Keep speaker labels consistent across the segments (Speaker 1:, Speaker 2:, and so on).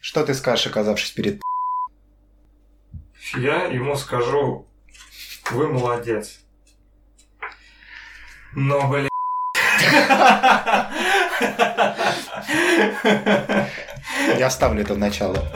Speaker 1: Что ты скажешь, оказавшись перед
Speaker 2: Я ему скажу, вы молодец. Но, блин.
Speaker 1: Я оставлю это в начало.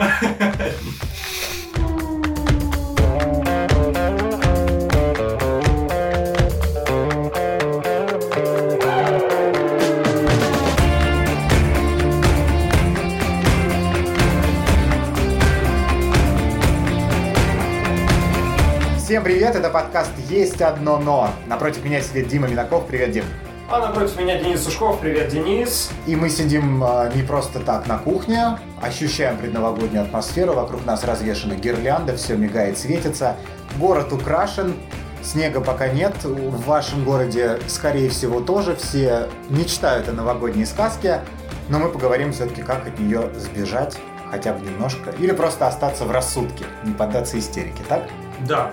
Speaker 1: Привет, это подкаст «Есть одно но». Напротив меня сидит Дима Минаков. Привет, Дим.
Speaker 2: А напротив меня Денис Сушков. Привет, Денис.
Speaker 1: И мы сидим э, не просто так на кухне, ощущаем предновогоднюю атмосферу. Вокруг нас развешаны гирлянды, все мигает, светится. Город украшен, снега пока нет. В вашем городе, скорее всего, тоже все мечтают о новогодней сказке. Но мы поговорим все-таки, как от нее сбежать хотя бы немножко. Или просто остаться в рассудке, не поддаться истерике, так?
Speaker 2: Да.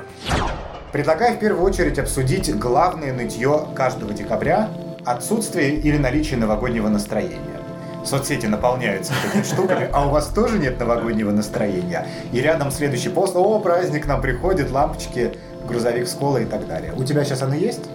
Speaker 1: Предлагаю в первую очередь обсудить главное нытье каждого декабря – отсутствие или наличие новогоднего настроения. Соцсети наполняются такими штуками, а у вас тоже нет новогоднего настроения? И рядом следующий пост – о, праздник нам приходит, лампочки, грузовик с колой и так далее. У тебя сейчас оно есть?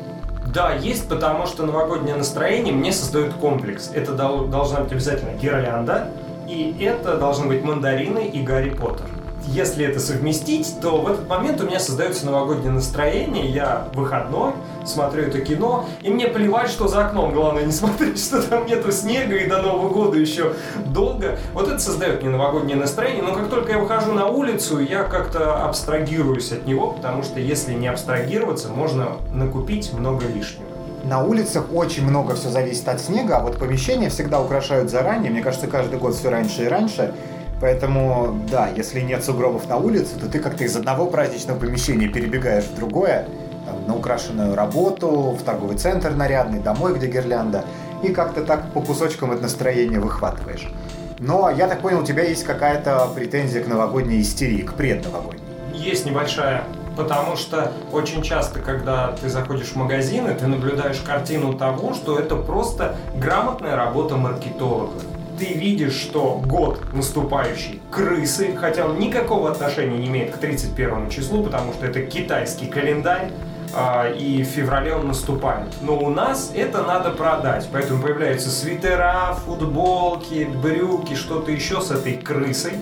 Speaker 2: Да, есть, потому что новогоднее настроение мне создает комплекс. Это дол- должна быть обязательно гирлянда, и это должны быть мандарины и Гарри Поттер. Если это совместить, то в этот момент у меня создается новогоднее настроение, я выходной, смотрю это кино, и мне плевать, что за окном, главное не смотреть, что там нету снега и до Нового года еще долго. Вот это создает мне новогоднее настроение, но как только я выхожу на улицу, я как-то абстрагируюсь от него, потому что если не абстрагироваться, можно накупить много лишнего.
Speaker 1: На улицах очень много все зависит от снега, а вот помещения всегда украшают заранее. Мне кажется, каждый год все раньше и раньше. Поэтому, да, если нет сугробов на улице, то ты как-то из одного праздничного помещения перебегаешь в другое, там, на украшенную работу, в торговый центр нарядный, домой, где гирлянда, и как-то так по кусочкам это настроение выхватываешь. Но я так понял, у тебя есть какая-то претензия к новогодней истерии, к предновогодней.
Speaker 2: Есть небольшая Потому что очень часто, когда ты заходишь в магазины, ты наблюдаешь картину того, что это просто грамотная работа маркетолога. Ты видишь, что год наступающий крысы, хотя он никакого отношения не имеет к 31 числу, потому что это китайский календарь, а, и в феврале он наступает. Но у нас это надо продать, поэтому появляются свитера, футболки, брюки, что-то еще с этой крысой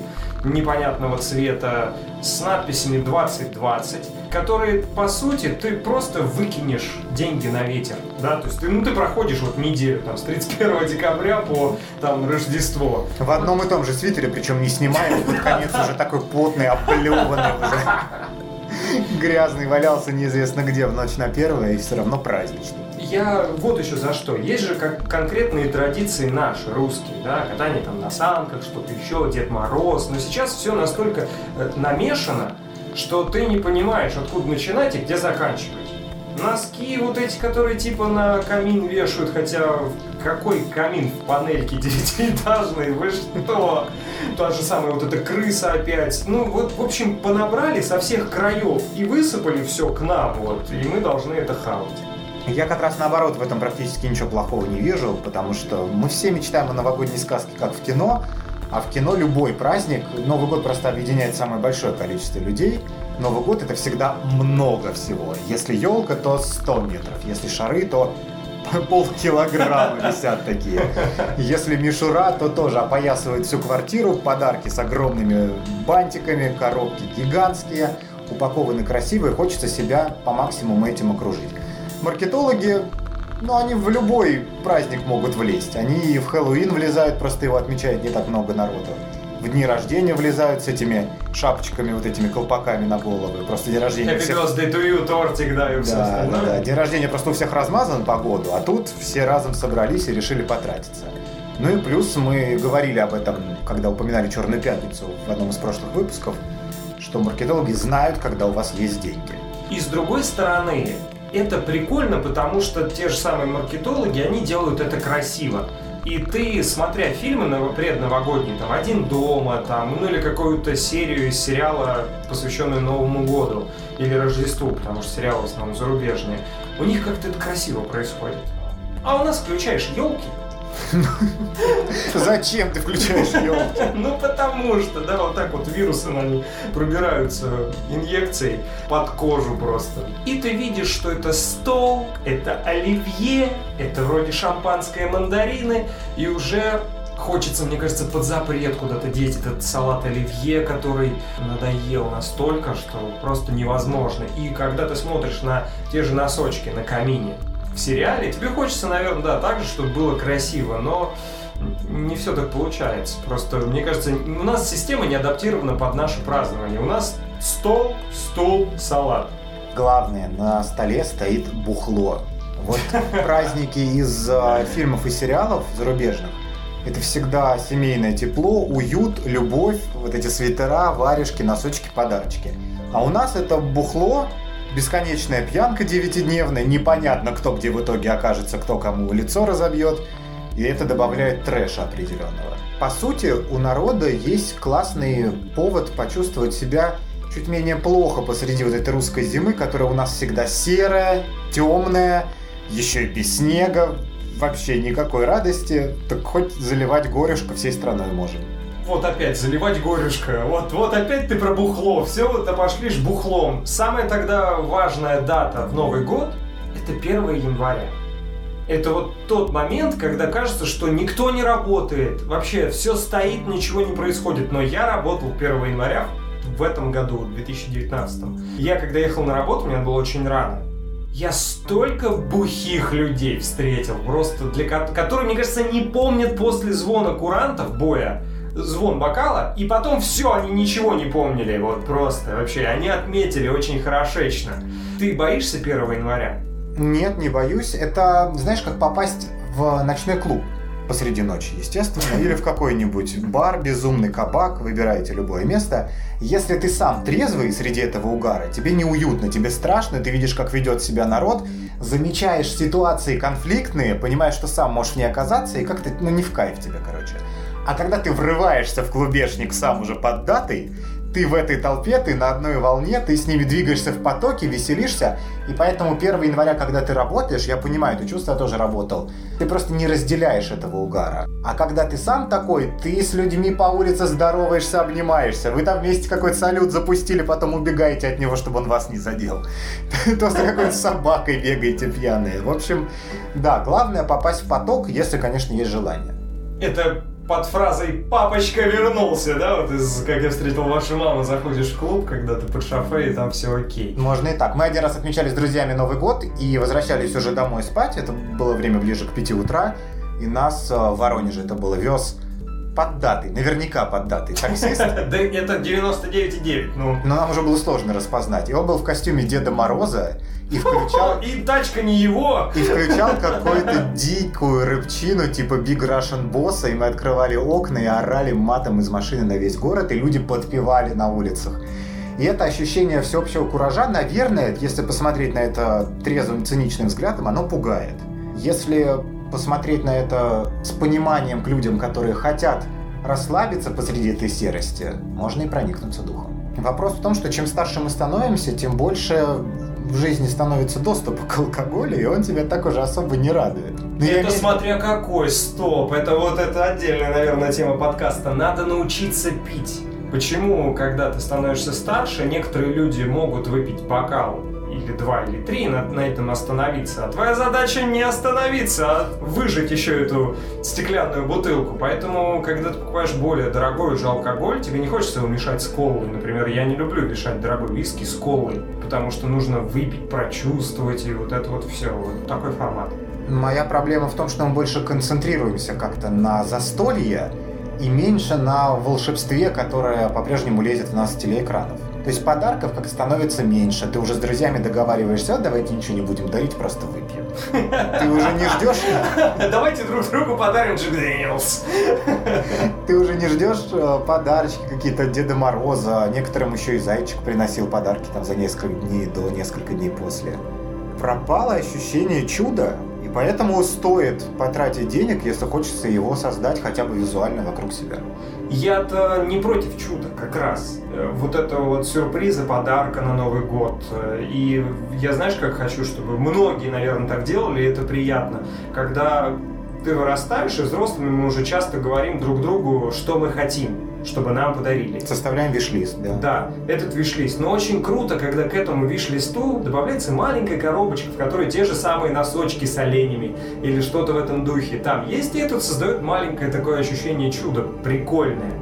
Speaker 2: непонятного цвета с надписями 2020, которые, по сути, ты просто выкинешь деньги на ветер, да, то есть ты, ну, ты проходишь вот неделю, там, с 31 декабря по, там, Рождество.
Speaker 1: В одном и том же свитере, причем не снимая, под конец уже такой потный, оплеванный уже грязный валялся неизвестно где в ночь на первое и все равно праздничный.
Speaker 2: Я вот еще за что. Есть же как конкретные традиции наши, русские, да, катание там на санках, что-то еще, Дед Мороз. Но сейчас все настолько э, намешано, что ты не понимаешь, откуда начинать и где заканчивать. Носки вот эти, которые типа на камин вешают, хотя какой камин в панельке девятиэтажной, вы что? Та же самая вот эта крыса опять. Ну вот, в общем, понабрали со всех краев и высыпали все к нам, вот, и мы должны это хавать.
Speaker 1: Я как раз наоборот в этом практически ничего плохого не вижу, потому что мы все мечтаем о новогодней сказке, как в кино, а в кино любой праздник, Новый год просто объединяет самое большое количество людей. Новый год это всегда много всего. Если елка, то 100 метров. Если шары, то полкилограмма висят такие. Если мишура, то тоже опоясывает всю квартиру, подарки с огромными бантиками, коробки гигантские, упакованы красиво, и хочется себя по максимуму этим окружить. Маркетологи, ну, они в любой праздник могут влезть. Они и в Хэллоуин влезают, просто его отмечает не так много народу. В дни рождения влезают с этими шапочками, вот этими колпаками на головы. Просто день рождения...
Speaker 2: Happy
Speaker 1: всех...
Speaker 2: birthday to you, тортик, да, и все
Speaker 1: Да,
Speaker 2: остальное.
Speaker 1: да, да. День рождения просто у всех размазан по году, а тут все разом собрались и решили потратиться. Ну и плюс мы говорили об этом, когда упоминали Черную пятницу в одном из прошлых выпусков, что маркетологи знают, когда у вас есть деньги.
Speaker 2: И с другой стороны, это прикольно, потому что те же самые маркетологи, они делают это красиво. И ты, смотря фильмы ново- предновогодние, там «Один дома», там, ну или какую-то серию из сериала, посвященную Новому году или Рождеству, потому что сериалы в основном зарубежные, у них как-то это красиво происходит. А у нас включаешь елки,
Speaker 1: Зачем ты включаешь елки?
Speaker 2: Ну, потому что, да, вот так вот вирусы на них пробираются инъекцией под кожу просто. И ты видишь, что это стол, это оливье, это вроде шампанское мандарины, и уже Хочется, мне кажется, под запрет куда-то деть этот салат оливье, который надоел настолько, что просто невозможно. И когда ты смотришь на те же носочки на камине, в сериале. Тебе хочется, наверное, да, так же, чтобы было красиво, но не все так получается. Просто, мне кажется, у нас система не адаптирована под наше празднование. У нас стол, стул, салат.
Speaker 1: Главное, на столе стоит бухло. Вот праздники из э, фильмов и сериалов зарубежных, это всегда семейное тепло, уют, любовь, вот эти свитера, варежки, носочки, подарочки. А у нас это бухло, бесконечная пьянка девятидневная, непонятно, кто где в итоге окажется, кто кому лицо разобьет, и это добавляет трэша определенного. По сути, у народа есть классный повод почувствовать себя чуть менее плохо посреди вот этой русской зимы, которая у нас всегда серая, темная, еще и без снега, вообще никакой радости, так хоть заливать горюшка всей страной можем
Speaker 2: вот опять заливать горюшка, вот, вот опять ты про бухло, все вот пошли ж бухлом. Самая тогда важная дата в Новый год – это 1 января. Это вот тот момент, когда кажется, что никто не работает, вообще все стоит, ничего не происходит. Но я работал 1 января в этом году, в 2019. Я когда ехал на работу, мне было очень рано. Я столько бухих людей встретил, просто для которые, мне кажется, не помнят после звона курантов боя, звон бокала, и потом все, они ничего не помнили, вот просто вообще. Они отметили очень хорошечно. Ты боишься 1 января?
Speaker 1: Нет, не боюсь. Это, знаешь, как попасть в ночной клуб посреди ночи, естественно, или в какой-нибудь бар, безумный кабак, выбираете любое место. Если ты сам трезвый среди этого угара, тебе неуютно, тебе страшно, ты видишь, как ведет себя народ, замечаешь ситуации конфликтные, понимаешь, что сам можешь не оказаться, и как-то, ну, не в кайф тебе, короче. А когда ты врываешься в клубешник сам уже под датой, ты в этой толпе, ты на одной волне, ты с ними двигаешься в потоке, веселишься, и поэтому 1 января, когда ты работаешь, я понимаю, это чувство я тоже работал, ты просто не разделяешь этого угара. А когда ты сам такой, ты с людьми по улице здороваешься, обнимаешься, вы там вместе какой-то салют запустили, потом убегаете от него, чтобы он вас не задел. Просто какой-то собакой бегаете пьяные. В общем, да, главное попасть в поток, если, конечно, есть желание.
Speaker 2: Это под фразой «папочка вернулся», да, вот из «Как я встретил вашу маму» заходишь в клуб, когда ты под шофе, и там все окей.
Speaker 1: Можно и так. Мы один раз отмечали с друзьями Новый год и возвращались уже домой спать. Это было время ближе к 5 утра. И нас э, в Воронеже это было вез под датой, наверняка под датой таксист.
Speaker 2: Да это 99,9, ну.
Speaker 1: Но нам уже было сложно распознать. И он был в костюме Деда Мороза, и включал...
Speaker 2: И тачка не его!
Speaker 1: И включал какую-то дикую рыбчину, типа Big Russian Boss, и мы открывали окна и орали матом из машины на весь город, и люди подпевали на улицах. И это ощущение всеобщего куража, наверное, если посмотреть на это трезвым, циничным взглядом, оно пугает. Если посмотреть на это с пониманием к людям, которые хотят расслабиться посреди этой серости, можно и проникнуться духом. Вопрос в том, что чем старше мы становимся, тем больше в жизни становится доступ к алкоголю, и он тебя так уже особо не радует.
Speaker 2: Но ну, это имею... смотря какой, стоп. Это вот это отдельная, наверное, тема подкаста. Надо научиться пить. Почему, когда ты становишься старше, некоторые люди могут выпить бокал или два, или три, на, на этом остановиться. А твоя задача не остановиться, а выжить еще эту стеклянную бутылку. Поэтому, когда ты покупаешь более дорогой уже алкоголь, тебе не хочется его мешать с колой. Например, я не люблю мешать дорогой виски с колой, потому что нужно выпить, прочувствовать, и вот это вот все. Вот такой формат.
Speaker 1: Моя проблема в том, что мы больше концентрируемся как-то на застолье и меньше на волшебстве, которое по-прежнему лезет в нас с телеэкранов. То есть подарков как становится меньше. Ты уже с друзьями договариваешься, а давайте ничего не будем дарить, просто выпьем. Ты уже не ждешь...
Speaker 2: Давайте друг другу подарим Джек Дэниелс.
Speaker 1: Ты уже не ждешь э, подарочки какие-то Деда Мороза. Некоторым еще и зайчик приносил подарки там за несколько дней до несколько дней после. Пропало ощущение чуда, и поэтому стоит потратить денег, если хочется его создать хотя бы визуально вокруг себя.
Speaker 2: Я-то не против чуда, как раз. Э, вот это вот сюрпризы, подарка на Новый год. Э, и я знаешь, как хочу, чтобы многие, наверное, так делали, и это приятно. Когда ты вырастаешь, и взрослыми мы уже часто говорим друг другу, что мы хотим, чтобы нам подарили.
Speaker 1: Составляем виш-лист, да.
Speaker 2: Да, этот виш-лист. Но очень круто, когда к этому виш-листу добавляется маленькая коробочка, в которой те же самые носочки с оленями или что-то в этом духе. Там есть, и это создает маленькое такое ощущение чуда, прикольное.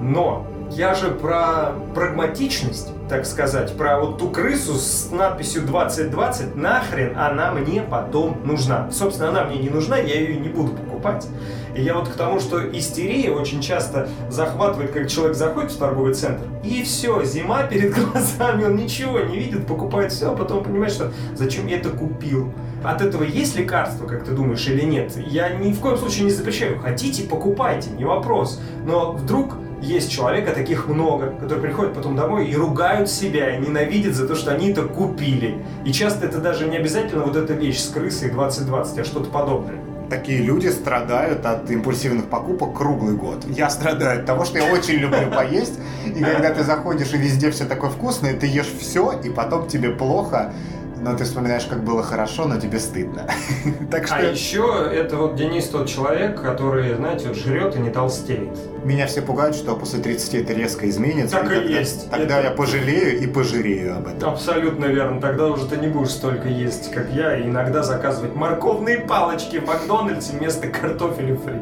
Speaker 2: Но я же про прагматичность, так сказать, про вот ту крысу с надписью 2020, нахрен она мне потом нужна. Собственно, она мне не нужна, я ее не буду покупать. И я вот к тому, что истерия очень часто захватывает, как человек заходит в торговый центр, и все, зима перед глазами, он ничего не видит, покупает все, а потом понимает, что зачем я это купил. От этого есть лекарство, как ты думаешь, или нет? Я ни в коем случае не запрещаю. Хотите, покупайте, не вопрос. Но вдруг есть человек, а таких много, которые приходят потом домой и ругают себя, и ненавидят за то, что они это купили. И часто это даже не обязательно вот эта вещь с крысой 2020, а что-то подобное.
Speaker 1: Такие люди страдают от импульсивных покупок круглый год. Я страдаю от того, что я очень люблю поесть, и когда ты заходишь и везде все такое вкусное, ты ешь все, и потом тебе плохо, но ты вспоминаешь, как было хорошо, но тебе стыдно.
Speaker 2: так что... А еще это вот Денис тот человек, который, знаете, вот жрет и не толстеет.
Speaker 1: Меня все пугают, что после 30 это резко изменится.
Speaker 2: Так и, и тогда, есть.
Speaker 1: Тогда это... я пожалею и пожирею об этом.
Speaker 2: Абсолютно верно. Тогда уже ты не будешь столько есть, как я, и иногда заказывать морковные палочки в Макдональдсе вместо картофеля фри.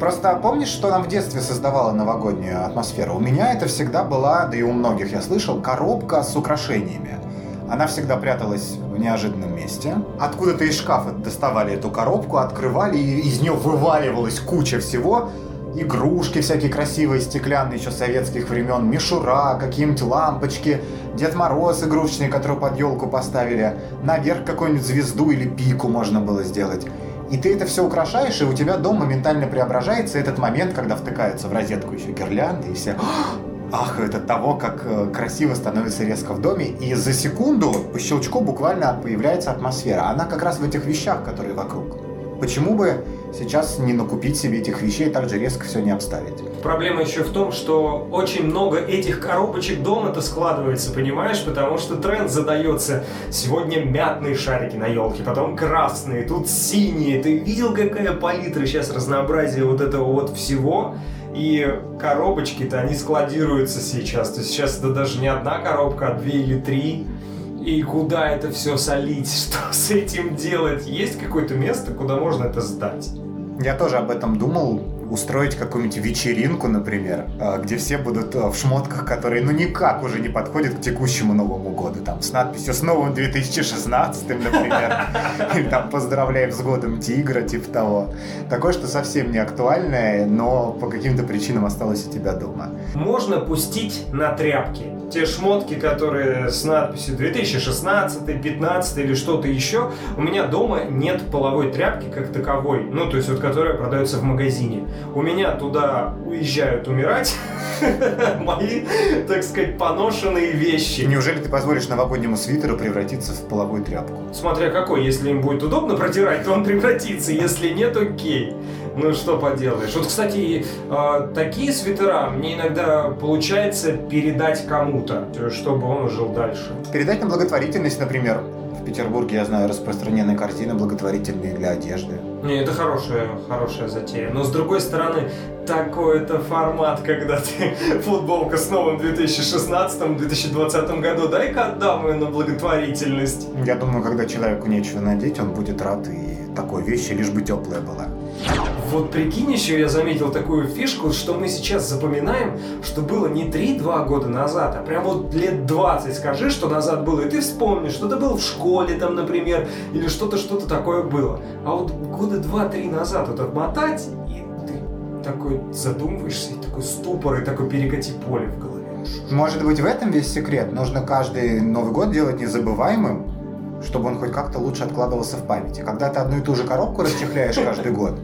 Speaker 1: Просто помнишь, что нам в детстве создавало новогоднюю атмосферу? У меня это всегда была, да и у многих я слышал, коробка с украшениями. Она всегда пряталась в неожиданном месте. Откуда-то из шкафа доставали эту коробку, открывали, и из нее вываливалась куча всего. Игрушки всякие красивые, стеклянные еще советских времен, мишура, какие-нибудь лампочки, Дед Мороз игрушечный, который под елку поставили, наверх какую-нибудь звезду или пику можно было сделать. И ты это все украшаешь, и у тебя дом моментально преображается. Этот момент, когда втыкаются в розетку еще гирлянды, и все ахают от того, как э, красиво становится резко в доме. И за секунду по щелчку буквально появляется атмосфера. Она как раз в этих вещах, которые вокруг. Почему бы сейчас не накупить себе этих вещей и так же резко все не обставить?
Speaker 2: Проблема еще в том, что очень много этих коробочек дома-то складывается, понимаешь? Потому что тренд задается. Сегодня мятные шарики на елке, потом красные, тут синие. Ты видел, какая палитра сейчас разнообразие вот этого вот всего? И коробочки-то, они складируются сейчас. То есть сейчас это даже не одна коробка, а две или три. И куда это все солить? Что с этим делать? Есть какое-то место, куда можно это сдать?
Speaker 1: Я тоже об этом думал устроить какую-нибудь вечеринку, например, а, где все будут а, в шмотках, которые ну никак уже не подходят к текущему Новому году. Там с надписью «С новым 2016», например. Или там «Поздравляем с годом тигра», типа того. Такое, что совсем не актуальное, но по каким-то причинам осталось у тебя дома.
Speaker 2: Можно пустить на тряпки. Те шмотки, которые с надписью 2016, 15 или что-то еще, у меня дома нет половой тряпки как таковой, ну, то есть вот которая продается в магазине у меня туда уезжают умирать мои, так сказать, поношенные вещи.
Speaker 1: Неужели ты позволишь новогоднему свитеру превратиться в половую тряпку?
Speaker 2: Смотря какой, если им будет удобно протирать, то он превратится, если нет, окей. Ну что поделаешь. Вот, кстати, э, такие свитера мне иногда получается передать кому-то, чтобы он жил дальше.
Speaker 1: Передать на благотворительность, например. В Петербурге, я знаю, распространенные картины благотворительные для одежды.
Speaker 2: Не, это хорошая, хорошая затея. Но с другой стороны, такой-то формат, когда ты футболка с новым 2016-2020 году, дай-ка отдам ее на благотворительность.
Speaker 1: Я думаю, когда человеку нечего надеть, он будет рад и такой вещи, лишь бы теплая была.
Speaker 2: Вот прикинь, еще я заметил такую фишку, что мы сейчас запоминаем, что было не 3-2 года назад, а прям вот лет 20 скажи, что назад было, и ты вспомнишь, что ты был в школе там, например, или что-то, что-то такое было. А вот года 2-3 назад вот отмотать, и ты такой задумываешься, и такой ступор, и такой перекати поле в голове.
Speaker 1: Может быть, в этом весь секрет? Нужно каждый Новый год делать незабываемым, чтобы он хоть как-то лучше откладывался в памяти. Когда ты одну и ту же коробку расчехляешь каждый год,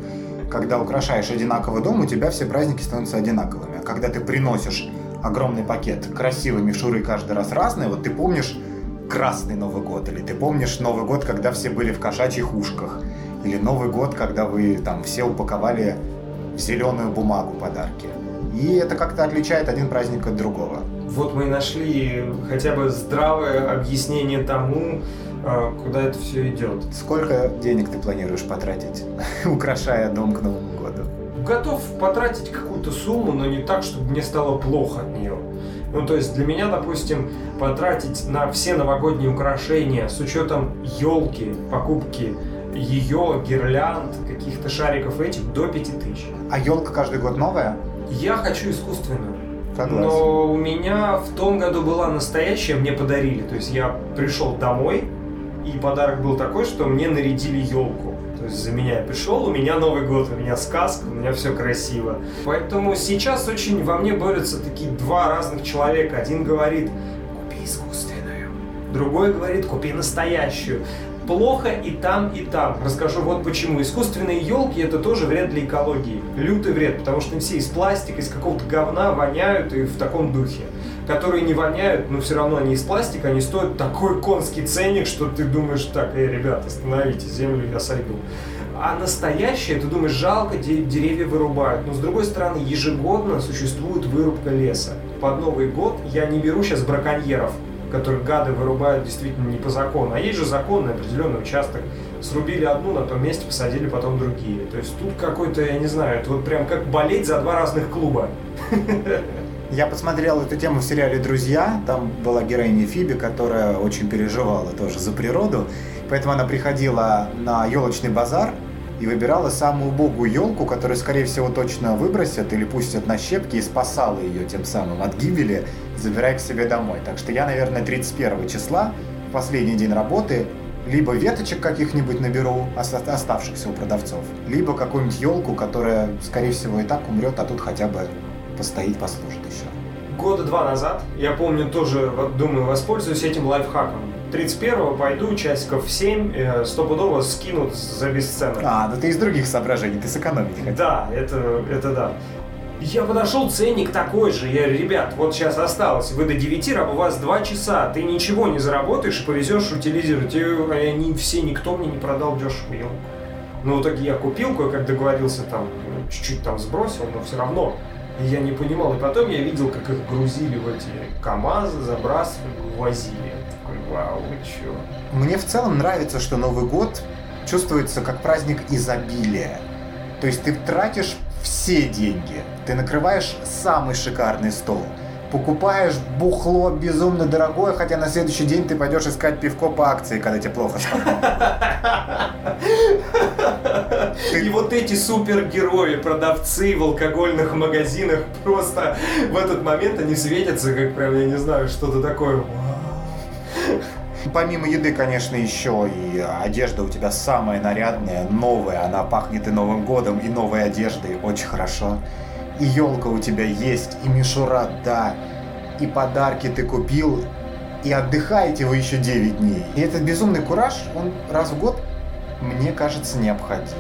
Speaker 1: когда украшаешь одинаковый дом, у тебя все праздники становятся одинаковыми. А когда ты приносишь огромный пакет красивой мишуры каждый раз разные, вот ты помнишь красный Новый год, или ты помнишь Новый год, когда все были в кошачьих ушках, или Новый год, когда вы там все упаковали в зеленую бумагу подарки. И это как-то отличает один праздник от другого.
Speaker 2: Вот мы и нашли хотя бы здравое объяснение тому, куда это все идет.
Speaker 1: Сколько денег ты планируешь потратить, украшая дом к Новому году?
Speaker 2: Готов потратить какую-то сумму, но не так, чтобы мне стало плохо от нее. Ну, то есть для меня, допустим, потратить на все новогодние украшения с учетом елки, покупки ее, гирлянд, каких-то шариков этих до 5000.
Speaker 1: А елка каждый год новая?
Speaker 2: Я хочу искусственную.
Speaker 1: Согласен.
Speaker 2: Но у меня в том году была настоящая, мне подарили. То есть я пришел домой, и подарок был такой, что мне нарядили елку. То есть за меня пришел, у меня Новый год, у меня сказка, у меня все красиво. Поэтому сейчас очень во мне борются такие два разных человека. Один говорит, купи искусственную. Другой говорит, купи настоящую плохо и там, и там. Расскажу вот почему. Искусственные елки это тоже вред для экологии. Лютый вред, потому что они все из пластика, из какого-то говна воняют и в таком духе. Которые не воняют, но все равно они из пластика, они стоят такой конский ценник, что ты думаешь, так, эй, ребята, остановитесь, землю я сойду. А настоящее, ты думаешь, жалко, деревья вырубают. Но с другой стороны, ежегодно существует вырубка леса. Под Новый год я не беру сейчас браконьеров, которых гады вырубают действительно не по закону. А есть же законный определенный участок. Срубили одну, на том месте посадили потом другие. То есть тут какой-то, я не знаю, это вот прям как болеть за два разных клуба.
Speaker 1: Я посмотрел эту тему в сериале «Друзья». Там была героиня Фиби, которая очень переживала тоже за природу. Поэтому она приходила на елочный базар и выбирала самую убогую елку, которую, скорее всего, точно выбросят или пустят на щепки, и спасала ее тем самым от гибели, забирая к себе домой. Так что я, наверное, 31 числа, последний день работы, либо веточек каких-нибудь наберу, оставшихся у продавцов, либо какую-нибудь елку, которая, скорее всего, и так умрет, а тут хотя бы постоит, послужит еще.
Speaker 2: Года два назад, я помню, тоже, думаю, воспользуюсь этим лайфхаком 31-го пойду часиков в 7, э, стопудово скинут за бесценок.
Speaker 1: А, ну ты из других соображений, ты сэкономить хотел.
Speaker 2: Да, это, это да. Я подошел, ценник такой же. Я ребят, вот сейчас осталось, вы до 9, а у вас 2 часа, ты ничего не заработаешь повезешь утилизировать. И они все, никто мне не продал дешево. Ну, в итоге я купил, кое-как договорился, там, чуть-чуть там сбросил, но все равно. И я не понимал. И потом я видел, как их грузили в эти КАМАЗы, забрасывали, увозили вау, вы чё?
Speaker 1: Мне в целом нравится, что Новый год чувствуется как праздник изобилия. То есть ты тратишь все деньги, ты накрываешь самый шикарный стол, покупаешь бухло безумно дорогое, хотя на следующий день ты пойдешь искать пивко по акции, когда тебе плохо
Speaker 2: И вот эти супергерои, продавцы в алкогольных магазинах, просто в этот момент они светятся, как прям, я не знаю, что-то такое.
Speaker 1: Помимо еды, конечно, еще и одежда у тебя самая нарядная, новая, она пахнет и Новым годом, и новой одеждой, очень хорошо. И елка у тебя есть, и мишура, да, и подарки ты купил, и отдыхаете вы еще 9 дней. И этот безумный кураж, он раз в год, мне кажется, необходим.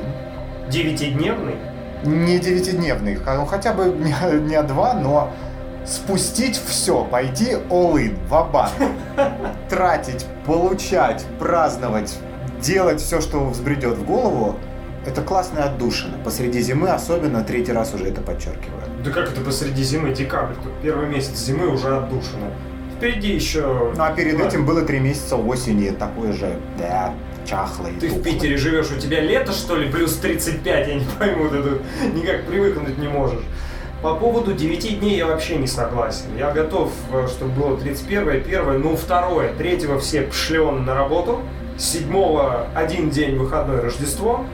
Speaker 2: Девятидневный?
Speaker 1: Не девятидневный, хотя бы не два, но спустить все, пойти all-in, в тратить, получать, праздновать, делать все, что взбредет в голову, это классная отдушина. Посреди зимы особенно, третий раз уже это подчеркиваю.
Speaker 2: Да как это посреди зимы, декабрь? Тут первый месяц зимы уже отдушина. Впереди еще...
Speaker 1: Ну а перед этим было три месяца осени, такой же, да, чахлый.
Speaker 2: Ты тухлый. в Питере живешь, у тебя лето что ли, плюс 35, я не пойму, ты тут никак привыкнуть не можешь. По поводу 9 дней я вообще не согласен. Я готов, э, чтобы было 31, 1, ну 2, 3 все пшлен на работу, 7 один день выходной Рождество,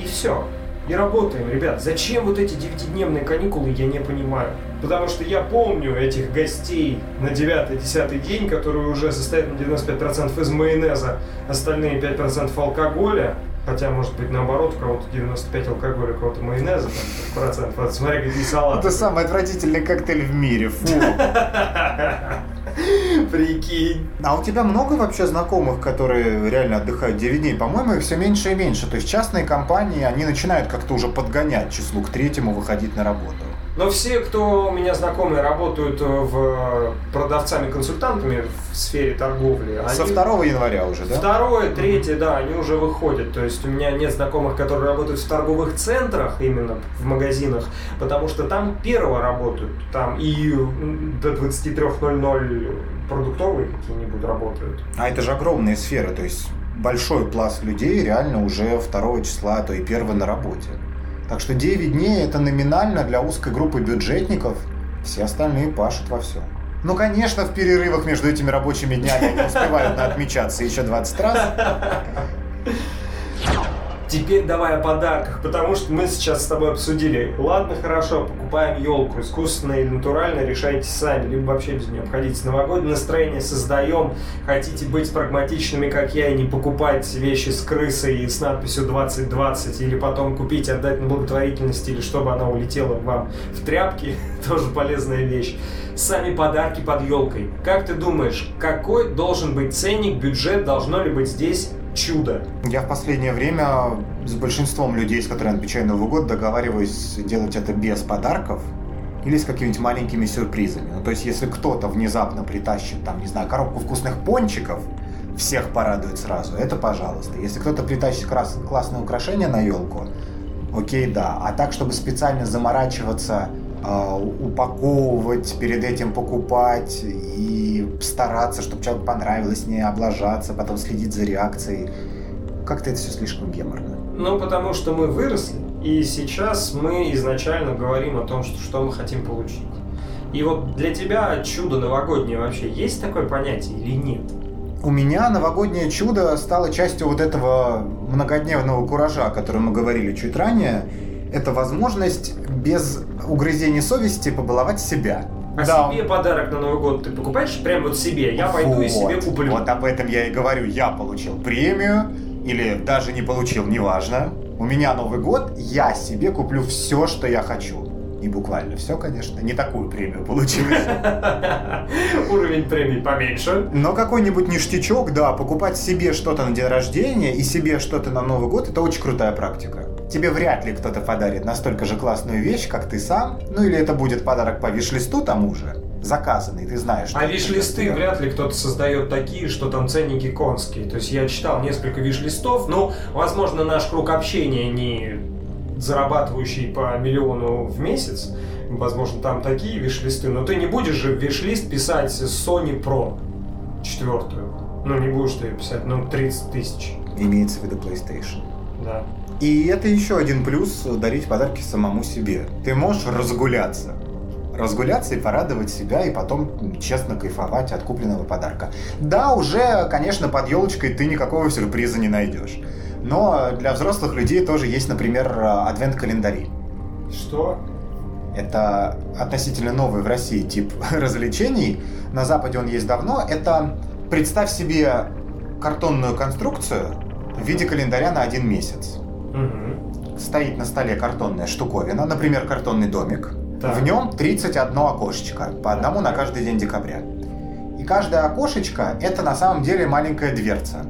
Speaker 2: и все. И работаем, ребят. Зачем вот эти девятидневные каникулы, я не понимаю. Потому что я помню этих гостей на 9-10 день, которые уже состоят на 95% из майонеза, остальные 5% алкоголя, Хотя, может быть, наоборот, у кого-то 95 алкоголя, у кого-то майонеза, там, процент. Вот смотри, какие салаты.
Speaker 1: Это самый отвратительный коктейль в мире, фу.
Speaker 2: Прикинь.
Speaker 1: А у тебя много вообще знакомых, которые реально отдыхают 9 дней? По-моему, их все меньше и меньше. То есть частные компании, они начинают как-то уже подгонять числу к третьему выходить на работу.
Speaker 2: Но все, кто у меня знакомые, работают э, в продавцами-консультантами в сфере торговли.
Speaker 1: Со они... 2 января уже, да?
Speaker 2: Второе, третье, да, они уже выходят. То есть у меня нет знакомых, которые работают в торговых центрах, именно в магазинах, потому что там первого работают. Там и до 23.00 продуктовые какие-нибудь работают.
Speaker 1: А это же огромные сферы, то есть большой пласт людей реально уже 2 числа, а то и 1 на работе. Так что 9 дней это номинально для узкой группы бюджетников, все остальные пашут во всем. Ну, конечно, в перерывах между этими рабочими днями они успевают отмечаться еще 20 раз.
Speaker 2: Теперь давай о подарках, потому что мы сейчас с тобой обсудили. Ладно, хорошо, покупаем елку, искусственная или натуральная, решайте сами, либо вообще без нее обходите. Новогоднее настроение создаем, хотите быть прагматичными, как я, и не покупать вещи с крысой и с надписью 2020, или потом купить, отдать на благотворительность, или чтобы она улетела вам в тряпки, тоже полезная вещь. Сами подарки под елкой. Как ты думаешь, какой должен быть ценник, бюджет, должно ли быть здесь чудо.
Speaker 1: Я в последнее время с большинством людей, с которыми отмечаю Новый год, договариваюсь делать это без подарков или с какими-нибудь маленькими сюрпризами. Ну, то есть, если кто-то внезапно притащит, там, не знаю, коробку вкусных пончиков, всех порадует сразу, это пожалуйста. Если кто-то притащит крас- классное украшение на елку, окей, да. А так, чтобы специально заморачиваться, упаковывать, перед этим покупать и стараться, чтобы человеку понравилось, не облажаться, потом следить за реакцией. Как-то это все слишком геморно.
Speaker 2: Ну, потому что мы выросли, и сейчас мы изначально говорим о том, что, что мы хотим получить. И вот для тебя чудо новогоднее вообще есть такое понятие или нет?
Speaker 1: У меня новогоднее чудо стало частью вот этого многодневного куража, о котором мы говорили чуть ранее. Это возможность без угрызений совести побаловать себя.
Speaker 2: А
Speaker 1: Да.
Speaker 2: себе подарок на Новый год ты покупаешь прям вот себе? Я пойду и себе куплю.
Speaker 1: Вот об этом я и говорю. Я получил премию, или даже не получил, неважно. У меня Новый год, я себе куплю все, что я хочу. Не буквально все, конечно, не такую премию получил.
Speaker 2: Уровень премии поменьше.
Speaker 1: Но какой-нибудь ништячок, да, покупать себе что-то на день рождения и себе что-то на Новый год, это очень крутая практика. Тебе вряд ли кто-то подарит настолько же классную вещь, как ты сам. Ну или это будет подарок по виш-листу тому же. Заказанный, ты знаешь. что
Speaker 2: А виш-листы вряд ли кто-то создает такие, что там ценники конские. То есть я читал несколько виш-листов, но, возможно, наш круг общения не зарабатывающий по миллиону в месяц. Возможно, там такие виш-листы, но ты не будешь же виш-лист писать Sony Pro четвертую. Ну, не будешь ты ее писать, ну, 30 тысяч.
Speaker 1: Имеется в виду PlayStation.
Speaker 2: Да.
Speaker 1: И это еще один плюс дарить подарки самому себе. Ты можешь разгуляться. Разгуляться и порадовать себя, и потом честно кайфовать от купленного подарка. Да, уже, конечно, под елочкой ты никакого сюрприза не найдешь. Но для взрослых людей тоже есть, например, адвент-календари.
Speaker 2: Что?
Speaker 1: Это относительно новый в России тип развлечений. На Западе он есть давно. Это представь себе картонную конструкцию в виде календаря на один месяц.
Speaker 2: Мгм.
Speaker 1: Стоит на столе картонная штуковина, например, картонный домик.
Speaker 2: Так.
Speaker 1: В нем 31 окошечко, по одному на каждый день декабря. И каждое окошечко – это на самом деле маленькая дверца.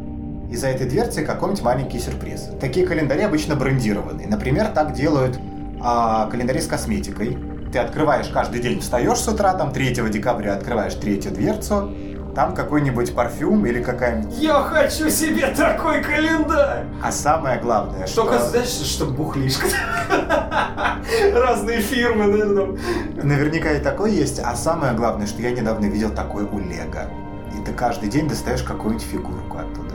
Speaker 1: И за этой дверцей какой-нибудь маленький сюрприз. Такие календари обычно брендированы. Например, так делают а, календари с косметикой. Ты открываешь каждый день, встаешь с утра, там 3 декабря открываешь третью дверцу, там какой-нибудь парфюм или какая-нибудь...
Speaker 2: Я хочу себе такой календарь!
Speaker 1: А самое главное, что...
Speaker 2: Только, знаешь, что бухлишка. Разные фирмы, наверное.
Speaker 1: Наверняка и такой есть, а самое главное, что я недавно видел такой у Лего. И ты каждый день достаешь какую-нибудь фигурку оттуда.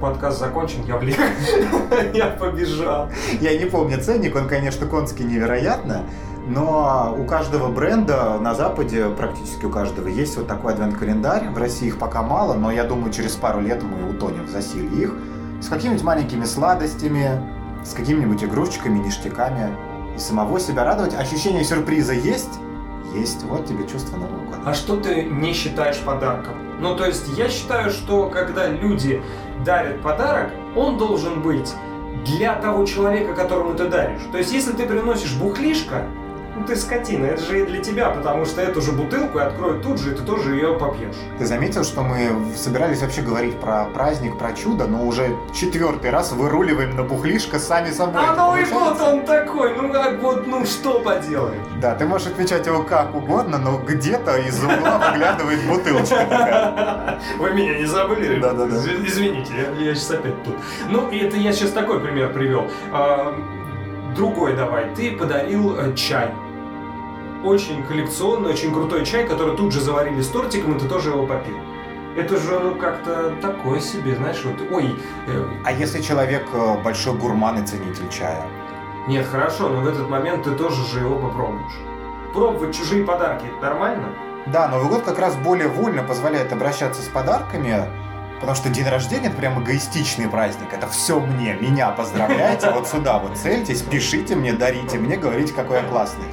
Speaker 2: Подкаст закончен, я влег. Я побежал.
Speaker 1: Я не помню ценник, он, конечно, конский невероятно, но у каждого бренда на Западе, практически у каждого, есть вот такой адвент-календарь. В России их пока мало, но я думаю, через пару лет мы утонем в засилье их. С какими-нибудь маленькими сладостями, с какими-нибудь игрушечками, ништяками. И самого себя радовать. Ощущение сюрприза есть? Есть. Вот тебе чувство Нового года.
Speaker 2: А что ты не считаешь подарком? Ну, то есть, я считаю, что когда люди дарят подарок, он должен быть для того человека, которому ты даришь. То есть, если ты приносишь бухлишко, ну ты скотина, это же и для тебя, потому что эту же бутылку откроют тут же, и ты тоже ее попьешь.
Speaker 1: Ты заметил, что мы собирались вообще говорить про праздник, про чудо, но уже четвертый раз выруливаем на бухлишко сами собой.
Speaker 2: А Новый
Speaker 1: получается?
Speaker 2: год он такой, ну как вот, ну что поделаешь?
Speaker 1: Да, ты можешь отвечать его как угодно, но где-то из угла выглядывает бутылочка.
Speaker 2: Вы меня не забыли? ребята?
Speaker 1: Да-да-да.
Speaker 2: Изв- Извините, я, я сейчас опять тут. Ну, и это я сейчас такой пример привел. Другой давай. Ты подарил э, чай. Очень коллекционный, очень крутой чай, который тут же заварили с тортиком, и ты тоже его попил. Это же, ну, как-то такое себе, знаешь, вот, ой...
Speaker 1: Э... А если человек э, большой гурман и ценитель чая?
Speaker 2: Нет, хорошо, но в этот момент ты тоже же его попробуешь. Пробовать чужие подарки, это нормально?
Speaker 1: Да, Новый год как раз более вольно позволяет обращаться с подарками, потому что день рождения это прям эгоистичный праздник. Это все мне, меня поздравляйте, вот сюда вот цельтесь, пишите мне, дарите мне, говорите, какой я классный.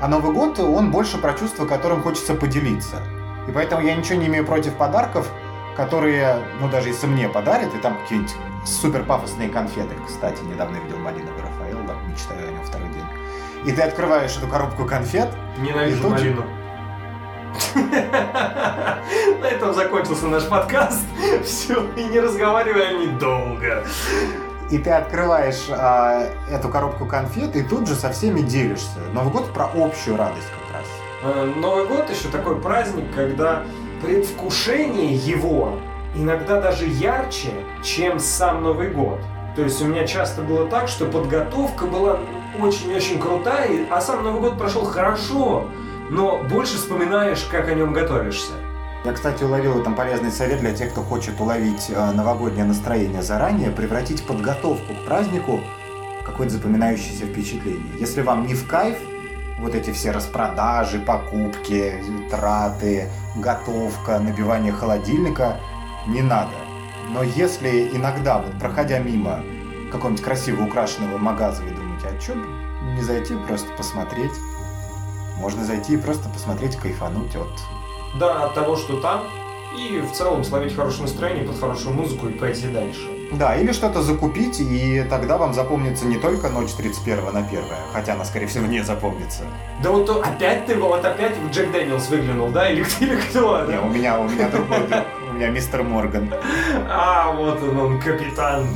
Speaker 1: А Новый год, он больше про чувства, которым хочется поделиться. И поэтому я ничего не имею против подарков, которые, ну даже если мне подарят, и там какие-нибудь супер пафосные конфеты. Кстати, недавно видел малиновый Рафаэл, да, мечтаю о нем второй день. И ты открываешь эту коробку конфет.
Speaker 2: Ненавижу тут малину. На этом закончился наш подкаст. Все, и не разговаривали они долго.
Speaker 1: И ты открываешь а, эту коробку конфет и тут же со всеми делишься. Новый год про общую радость как раз.
Speaker 2: Э, Новый год еще такой праздник, когда предвкушение его иногда даже ярче, чем сам Новый год. То есть у меня часто было так, что подготовка была очень-очень крутая, а сам Новый год прошел хорошо, но больше вспоминаешь, как о нем готовишься.
Speaker 1: Я, кстати, уловил там полезный совет для тех, кто хочет уловить э, новогоднее настроение заранее, превратить подготовку к празднику в какое-то запоминающееся впечатление. Если вам не в кайф, вот эти все распродажи, покупки, траты, готовка, набивание холодильника, не надо. Но если иногда, вот проходя мимо какого-нибудь красиво украшенного магаза, вы думаете, а что не зайти просто посмотреть? Можно зайти и просто посмотреть, кайфануть от...
Speaker 2: Да, от того, что там, и в целом словить хорошее настроение под хорошую музыку и пойти дальше.
Speaker 1: Да, или что-то закупить, и тогда вам запомнится не только ночь 31 на 1, хотя она, скорее всего, не запомнится.
Speaker 2: Да вот то, опять ты, вот опять Джек Дэниелс выглянул, да? Или, или кто?
Speaker 1: Не, у меня, у меня другой друг. У меня мистер Морган.
Speaker 2: А, вот он, он, капитан.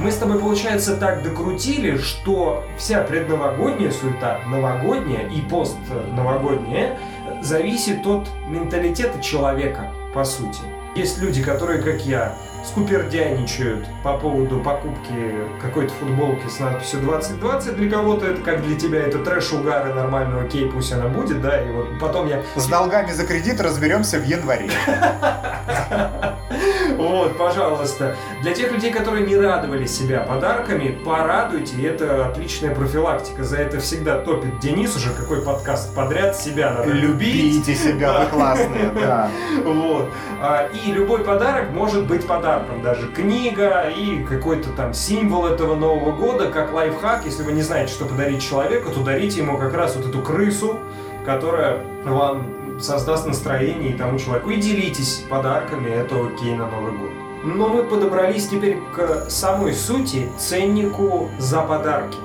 Speaker 2: Мы с тобой, получается, так докрутили, что вся предновогодняя суета, новогодняя и постновогодняя, зависит от менталитета человека, по сути. Есть люди, которые, как я, скупердяничают по поводу покупки какой-то футболки с надписью 2020. Для кого-то это, как для тебя, это трэш-угар и нормально, окей, пусть она будет, да, и вот потом я...
Speaker 1: С долгами за кредит разберемся в январе.
Speaker 2: Вот, пожалуйста. Для тех людей, которые не радовали себя подарками, порадуйте, это отличная профилактика. За это всегда топит Денис уже, какой подкаст подряд, себя надо любить.
Speaker 1: Любите себя, вы классные, да.
Speaker 2: Вот. А, и любой подарок может быть подарком. Даже книга и какой-то там символ этого Нового года, как лайфхак. Если вы не знаете, что подарить человеку, то дарите ему как раз вот эту крысу, которая вам создаст настроение и тому человеку. И делитесь подарками, это окей на Новый год. Но мы подобрались теперь к самой сути, ценнику за подарки.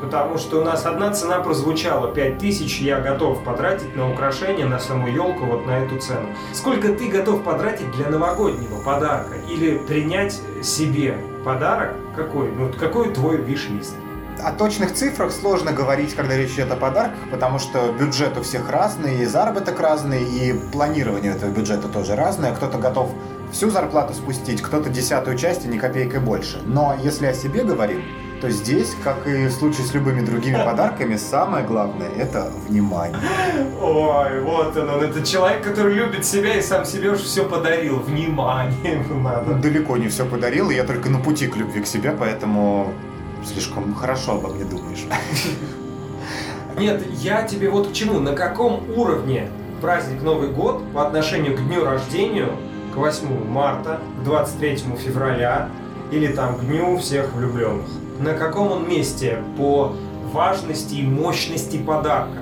Speaker 2: Потому что у нас одна цена прозвучала 5000, я готов потратить на украшение, на саму елку, вот на эту цену. Сколько ты готов потратить для новогоднего подарка? Или принять себе подарок? Какой? Ну, какой твой виш-лист?
Speaker 1: О точных цифрах сложно говорить, когда речь идет о подарках, потому что бюджет у всех разный, и заработок разный, и планирование этого бюджета тоже разное. Кто-то готов всю зарплату спустить, кто-то десятую часть и ни копейкой больше. Но если о себе говорим, то здесь, как и в случае с любыми другими подарками, самое главное – это внимание.
Speaker 2: Ой, вот он, он, это человек, который любит себя и сам себе уже все подарил. Внимание надо.
Speaker 1: Далеко не все подарил, я только на пути к любви к себе, поэтому слишком хорошо обо мне думаешь.
Speaker 2: Нет, я тебе вот к чему, на каком уровне праздник Новый год по отношению к дню рождения, к 8 марта, к 23 февраля или там к дню всех влюбленных. На каком он месте по важности и мощности подарка?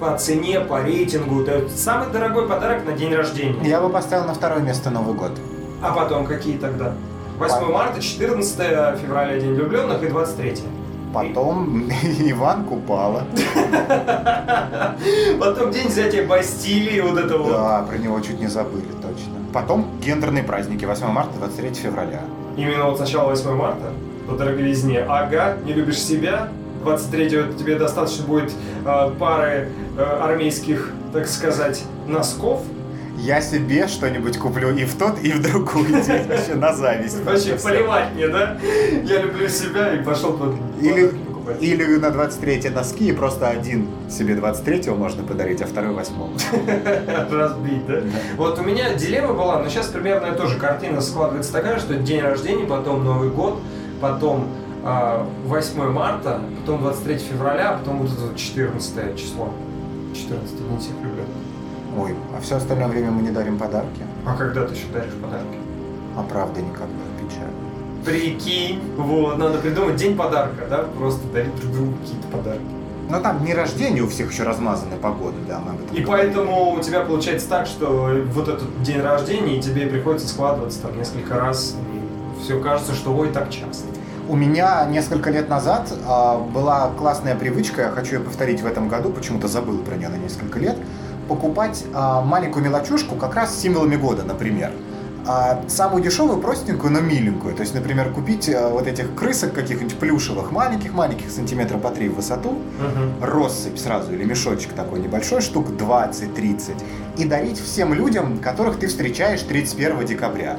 Speaker 2: По цене, по рейтингу. Это самый дорогой подарок на день рождения.
Speaker 1: Я бы поставил на второе место Новый год.
Speaker 2: А потом какие тогда? 8 марта, 14 февраля День влюбленных и 23.
Speaker 1: Потом Иван Купала.
Speaker 2: Потом день взятия Бастилии, вот это вот.
Speaker 1: Да, про него чуть не забыли, точно. Потом гендерные праздники, 8 марта, 23 февраля.
Speaker 2: Именно вот сначала 8 марта? По дороговизне. Ага, не любишь себя? 23-го тебе достаточно будет э, пары э, армейских, так сказать, носков,
Speaker 1: я себе что-нибудь куплю и в тот, и в другой день. Вообще на зависть.
Speaker 2: Вообще поливать мне, да? Я люблю себя и пошел под...
Speaker 1: Или. Или на 23 носки, и просто один себе 23-го можно подарить, а второй 8
Speaker 2: Разбить, да? Вот у меня дилемма была, но сейчас примерно тоже картина складывается такая, что день рождения, потом Новый год, потом 8 марта, потом 23 февраля, а потом вот это 14 число. 14 день всех влюбленных.
Speaker 1: Ой, а все остальное время мы не дарим подарки.
Speaker 2: А когда ты еще даришь подарки?
Speaker 1: А правда никогда, печально.
Speaker 2: Прикинь, вот, надо придумать день подарка, да, просто дарить друг другу какие-то подарки.
Speaker 1: Но там дни рождения у всех еще размазаны по году, да, мы об этом
Speaker 2: И
Speaker 1: говорили.
Speaker 2: поэтому у тебя получается так, что вот этот день рождения, и тебе приходится складываться там несколько раз, и все кажется, что ой, так часто.
Speaker 1: У меня несколько лет назад а, была классная привычка, я хочу ее повторить в этом году, почему-то забыл про нее на несколько лет, покупать а, маленькую мелочушку как раз с символами года, например. А, самую дешевую, простенькую, но миленькую. То есть, например, купить а, вот этих крысок каких-нибудь плюшевых, маленьких-маленьких, сантиметра по три в высоту, россыпь сразу или мешочек такой небольшой, штук 20-30, и дарить всем людям, которых ты встречаешь 31 декабря.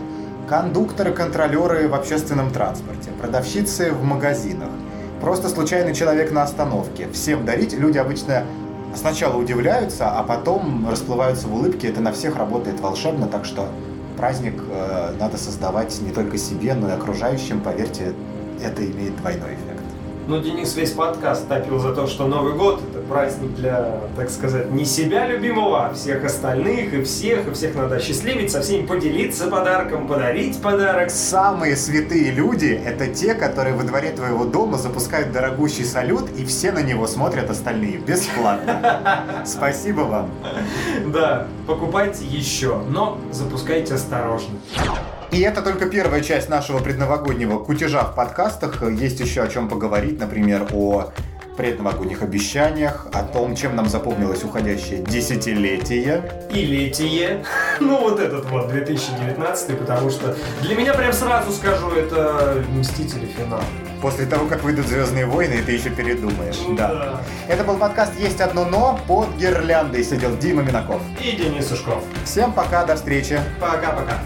Speaker 1: Кондукторы, контролеры в общественном транспорте, продавщицы в магазинах, просто случайный человек на остановке. Всем дарить люди обычно сначала удивляются, а потом расплываются в улыбке. Это на всех работает волшебно, так что праздник э, надо создавать не только себе, но и окружающим. Поверьте, это имеет двойной эффект.
Speaker 2: Ну, Денис весь подкаст топил за то, что Новый год праздник для, так сказать, не себя любимого, а всех остальных, и всех, и всех надо осчастливить, со всеми поделиться подарком, подарить подарок.
Speaker 1: Самые святые люди – это те, которые во дворе твоего дома запускают дорогущий салют, и все на него смотрят остальные бесплатно. Спасибо вам.
Speaker 2: Да, покупайте еще, но запускайте осторожно.
Speaker 1: И это только первая часть нашего предновогоднего кутежа в подкастах. Есть еще о чем поговорить, например, о предновогодних обещаниях, о том, чем нам запомнилось уходящее десятилетие.
Speaker 2: И летие, ну вот этот вот 2019, потому что для меня прям сразу скажу, это Мстители финал.
Speaker 1: После того, как выйдут Звездные войны, ты еще передумаешь. Да. Это был подкаст «Есть одно но». Под гирляндой сидел Дима Минаков.
Speaker 2: И Денис Ушков.
Speaker 1: Всем пока, до встречи.
Speaker 2: Пока-пока.